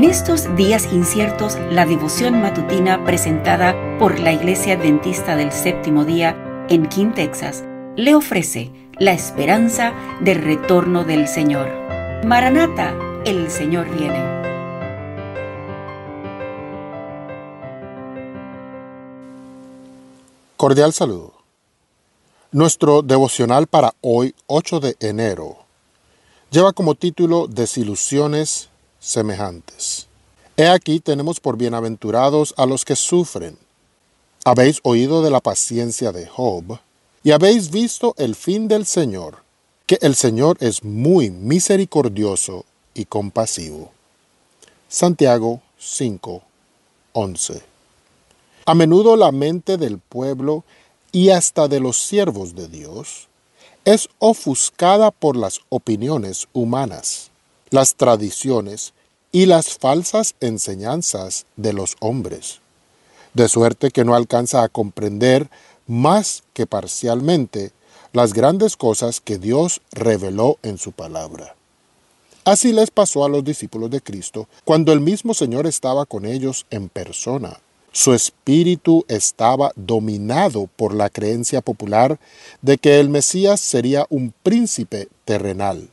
En estos días inciertos, la devoción matutina presentada por la Iglesia Adventista del Séptimo Día en King, Texas, le ofrece la esperanza del retorno del Señor. Maranata, el Señor viene. Cordial saludo. Nuestro devocional para hoy, 8 de enero, lleva como título Desilusiones semejantes. He aquí tenemos por bienaventurados a los que sufren. Habéis oído de la paciencia de Job, y habéis visto el fin del Señor, que el Señor es muy misericordioso y compasivo. Santiago 5, 11. A menudo la mente del pueblo y hasta de los siervos de Dios es ofuscada por las opiniones humanas las tradiciones y las falsas enseñanzas de los hombres, de suerte que no alcanza a comprender más que parcialmente las grandes cosas que Dios reveló en su palabra. Así les pasó a los discípulos de Cristo cuando el mismo Señor estaba con ellos en persona. Su espíritu estaba dominado por la creencia popular de que el Mesías sería un príncipe terrenal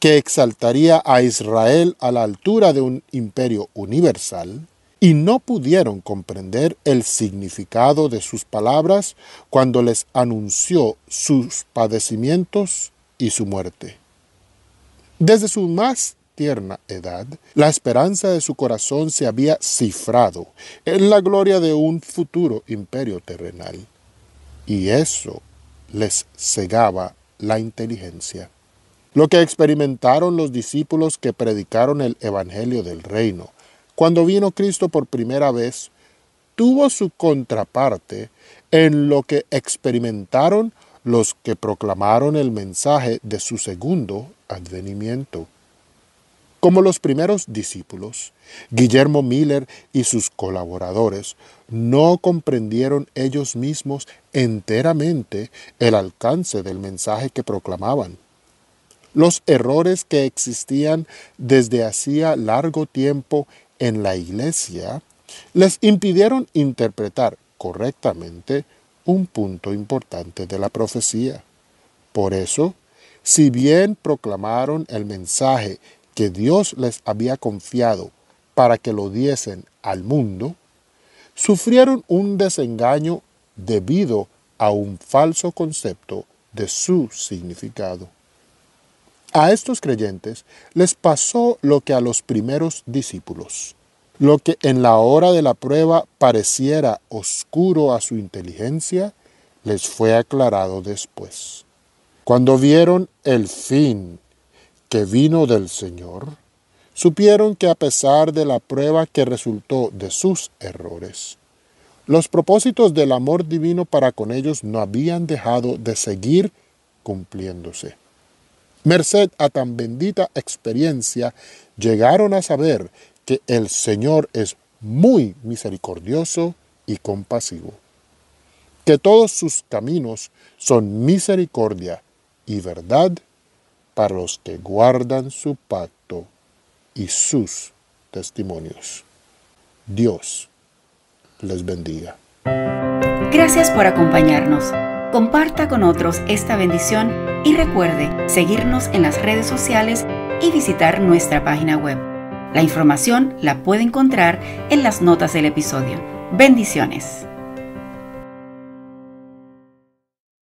que exaltaría a Israel a la altura de un imperio universal, y no pudieron comprender el significado de sus palabras cuando les anunció sus padecimientos y su muerte. Desde su más tierna edad, la esperanza de su corazón se había cifrado en la gloria de un futuro imperio terrenal, y eso les cegaba la inteligencia. Lo que experimentaron los discípulos que predicaron el Evangelio del Reino cuando vino Cristo por primera vez tuvo su contraparte en lo que experimentaron los que proclamaron el mensaje de su segundo advenimiento. Como los primeros discípulos, Guillermo Miller y sus colaboradores no comprendieron ellos mismos enteramente el alcance del mensaje que proclamaban. Los errores que existían desde hacía largo tiempo en la iglesia les impidieron interpretar correctamente un punto importante de la profecía. Por eso, si bien proclamaron el mensaje que Dios les había confiado para que lo diesen al mundo, sufrieron un desengaño debido a un falso concepto de su significado. A estos creyentes les pasó lo que a los primeros discípulos. Lo que en la hora de la prueba pareciera oscuro a su inteligencia, les fue aclarado después. Cuando vieron el fin que vino del Señor, supieron que a pesar de la prueba que resultó de sus errores, los propósitos del amor divino para con ellos no habían dejado de seguir cumpliéndose. Merced a tan bendita experiencia, llegaron a saber que el Señor es muy misericordioso y compasivo, que todos sus caminos son misericordia y verdad para los que guardan su pacto y sus testimonios. Dios les bendiga. Gracias por acompañarnos. Comparta con otros esta bendición y recuerde seguirnos en las redes sociales y visitar nuestra página web. La información la puede encontrar en las notas del episodio. Bendiciones.